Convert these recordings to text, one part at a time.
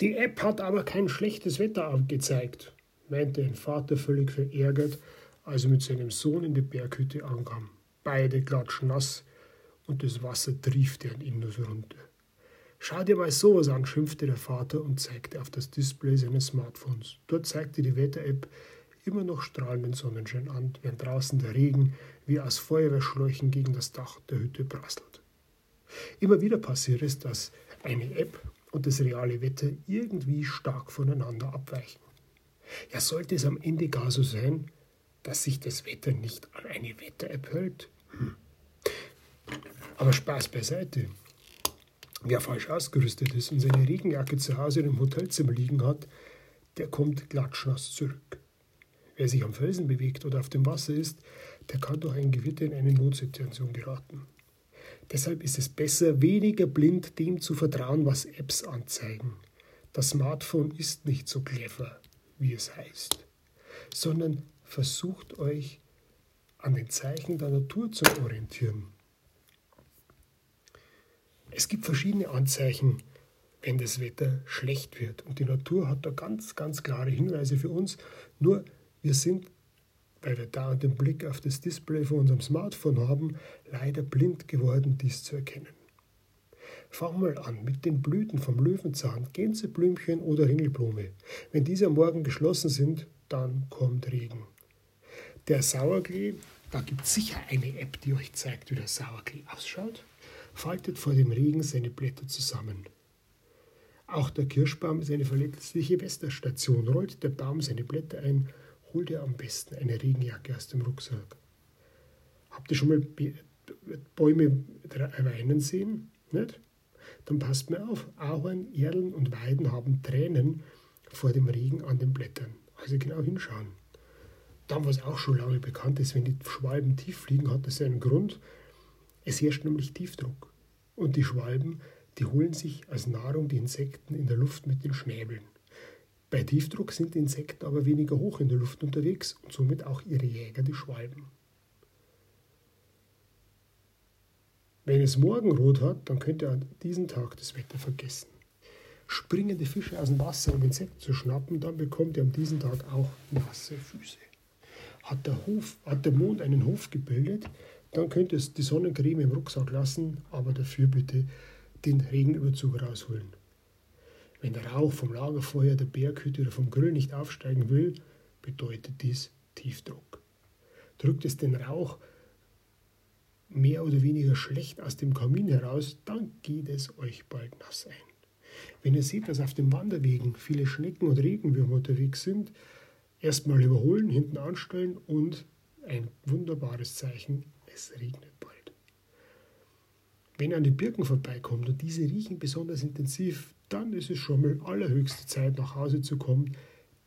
Die App hat aber kein schlechtes Wetter angezeigt, meinte ein Vater völlig verärgert, als er mit seinem Sohn in die Berghütte ankam. Beide klatschnass und das Wasser triefte an so runter. Schau dir mal sowas an, schimpfte der Vater und zeigte auf das Display seines Smartphones. Dort zeigte die Wetter-App immer noch strahlenden Sonnenschein an, während draußen der Regen wie aus Feuerwehrschläuchen gegen das Dach der Hütte prasselt. Immer wieder passiert es, dass eine App und das reale Wetter irgendwie stark voneinander abweichen. Ja, sollte es am Ende gar so sein, dass sich das Wetter nicht an eine Wetter-App hält? Hm. Aber Spaß beiseite. Wer falsch ausgerüstet ist und seine Regenjacke zu Hause im Hotelzimmer liegen hat, der kommt klatschnass zurück. Wer sich am Felsen bewegt oder auf dem Wasser ist, der kann durch ein Gewitter in eine Notsituation geraten. Deshalb ist es besser, weniger blind dem zu vertrauen, was Apps anzeigen. Das Smartphone ist nicht so clever, wie es heißt, sondern versucht euch an den Zeichen der Natur zu orientieren. Es gibt verschiedene Anzeichen, wenn das Wetter schlecht wird. Und die Natur hat da ganz, ganz klare Hinweise für uns. Nur wir sind weil wir da den Blick auf das Display von unserem Smartphone haben, leider blind geworden, dies zu erkennen. Fang mal an mit den Blüten vom Löwenzahn, Gänseblümchen oder Ringelblume. Wenn diese am Morgen geschlossen sind, dann kommt Regen. Der Sauerklee, da gibt es sicher eine App, die euch zeigt, wie der Sauerklee ausschaut, faltet vor dem Regen seine Blätter zusammen. Auch der Kirschbaum ist eine verletzliche Westerstation, rollt der Baum seine Blätter ein hol dir am besten eine Regenjacke aus dem Rucksack. Habt ihr schon mal Bäume weinen sehen? Nicht? Dann passt mir auf, Ahorn, Erlen und Weiden haben Tränen vor dem Regen an den Blättern. Also genau hinschauen. Dann, was auch schon lange bekannt ist, wenn die Schwalben tief fliegen, hat das einen Grund. Es herrscht nämlich Tiefdruck. Und die Schwalben, die holen sich als Nahrung die Insekten in der Luft mit den Schnäbeln. Bei Tiefdruck sind die Insekten aber weniger hoch in der Luft unterwegs und somit auch ihre Jäger, die Schwalben. Wenn es Morgenrot hat, dann könnt ihr an diesem Tag das Wetter vergessen. Springen die Fische aus dem Wasser, um Insekten zu schnappen, dann bekommt ihr an diesem Tag auch nasse Füße. Hat der, Hof, hat der Mond einen Hof gebildet, dann könnt ihr die Sonnencreme im Rucksack lassen, aber dafür bitte den Regenüberzug rausholen. Wenn der Rauch vom Lagerfeuer, der Berghütte oder vom Grill nicht aufsteigen will, bedeutet dies Tiefdruck. Drückt es den Rauch mehr oder weniger schlecht aus dem Kamin heraus, dann geht es euch bald nass ein. Wenn ihr seht, dass auf den Wanderwegen viele Schnecken und Regenwürmer unterwegs sind, erstmal überholen, hinten anstellen und ein wunderbares Zeichen, es regnet bald. Wenn an den Birken vorbeikommt und diese riechen besonders intensiv, dann ist es schon mal allerhöchste Zeit, nach Hause zu kommen,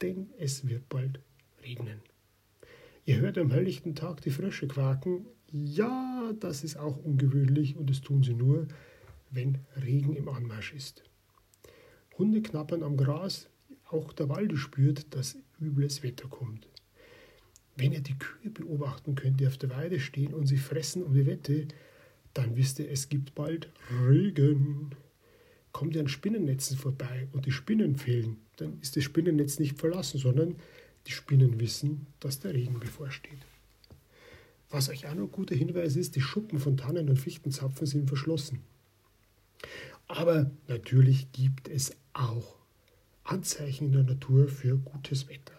denn es wird bald regnen. Ihr hört am helllichten Tag die Frösche quaken. Ja, das ist auch ungewöhnlich und das tun sie nur, wenn Regen im Anmarsch ist. Hunde knappern am Gras, auch der Walde spürt, dass übles Wetter kommt. Wenn ihr die Kühe beobachten könnt, die auf der Weide stehen und sie fressen um die Wette, dann wisst ihr, es gibt bald Regen kommt ihr an Spinnennetzen vorbei und die Spinnen fehlen, dann ist das Spinnennetz nicht verlassen, sondern die Spinnen wissen, dass der Regen bevorsteht. Was euch auch noch ein guter Hinweis ist, die Schuppen von Tannen und Fichtenzapfen sind verschlossen. Aber natürlich gibt es auch Anzeichen in der Natur für gutes Wetter.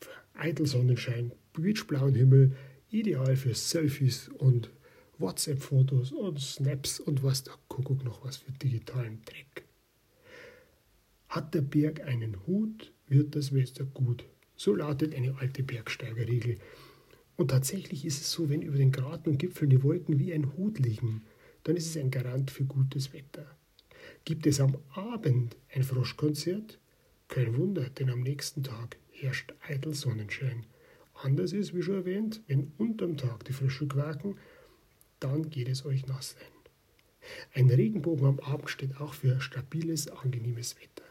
Für Eidelsonnenschein, beachblauen Himmel, ideal für Selfies und WhatsApp-Fotos und Snaps und was der Kuckuck noch was für digitalen Dreck. Hat der Berg einen Hut, wird das Wetter gut. So lautet eine alte Bergsteigerregel. Und tatsächlich ist es so, wenn über den Graten und Gipfeln die Wolken wie ein Hut liegen, dann ist es ein Garant für gutes Wetter. Gibt es am Abend ein Froschkonzert? Kein Wunder, denn am nächsten Tag herrscht eitel Sonnenschein. Anders ist, wie schon erwähnt, wenn unterm Tag die Frösche quaken dann geht es euch nass ein. Ein Regenbogen am Abend steht auch für stabiles, angenehmes Wetter.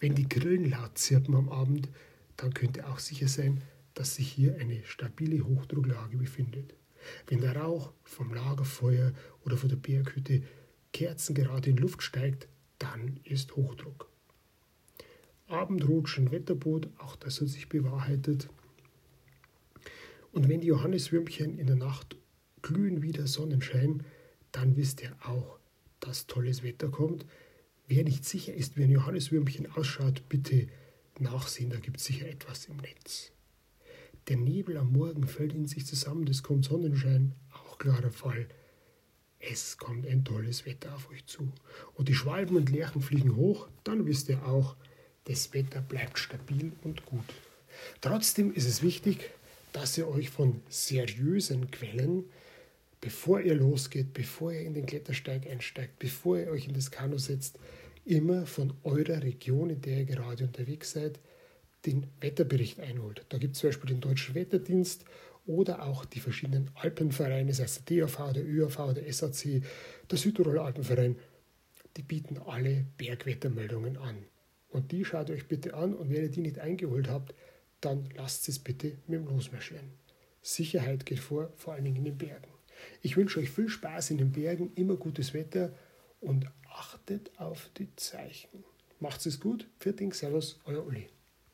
Wenn die Grillen laut zirpen am Abend, dann könnt ihr auch sicher sein, dass sich hier eine stabile Hochdrucklage befindet. Wenn der Rauch vom Lagerfeuer oder von der Berghütte kerzengerade in Luft steigt, dann ist Hochdruck. Abendrotschen Wetterbot, auch das hat sich bewahrheitet. Und wenn die Johanniswürmchen in der Nacht glühen wie der Sonnenschein, dann wisst ihr auch, dass tolles Wetter kommt. Wer nicht sicher ist, wie ein Johanniswürmchen ausschaut, bitte nachsehen, da gibt es sicher etwas im Netz. Der Nebel am Morgen fällt in sich zusammen, es kommt Sonnenschein, auch klarer Fall. Es kommt ein tolles Wetter auf euch zu. Und die Schwalben und Lerchen fliegen hoch, dann wisst ihr auch, das Wetter bleibt stabil und gut. Trotzdem ist es wichtig, dass ihr euch von seriösen Quellen, bevor ihr losgeht, bevor ihr in den Klettersteig einsteigt, bevor ihr euch in das Kanu setzt, immer von eurer Region, in der ihr gerade unterwegs seid, den Wetterbericht einholt. Da gibt es zum Beispiel den Deutschen Wetterdienst oder auch die verschiedenen Alpenvereine, sei es der DAV, der ÖAV, der SAC, der Südtiroler Alpenverein, die bieten alle Bergwettermeldungen an. Und die schaut euch bitte an und wenn ihr die nicht eingeholt habt, dann lasst es bitte mit dem Losmarschieren. Sicherheit geht vor, vor allen Dingen in den Bergen. Ich wünsche euch viel Spaß in den Bergen, immer gutes Wetter und achtet auf die Zeichen. Macht's es gut. Viert Servus, euer Uli.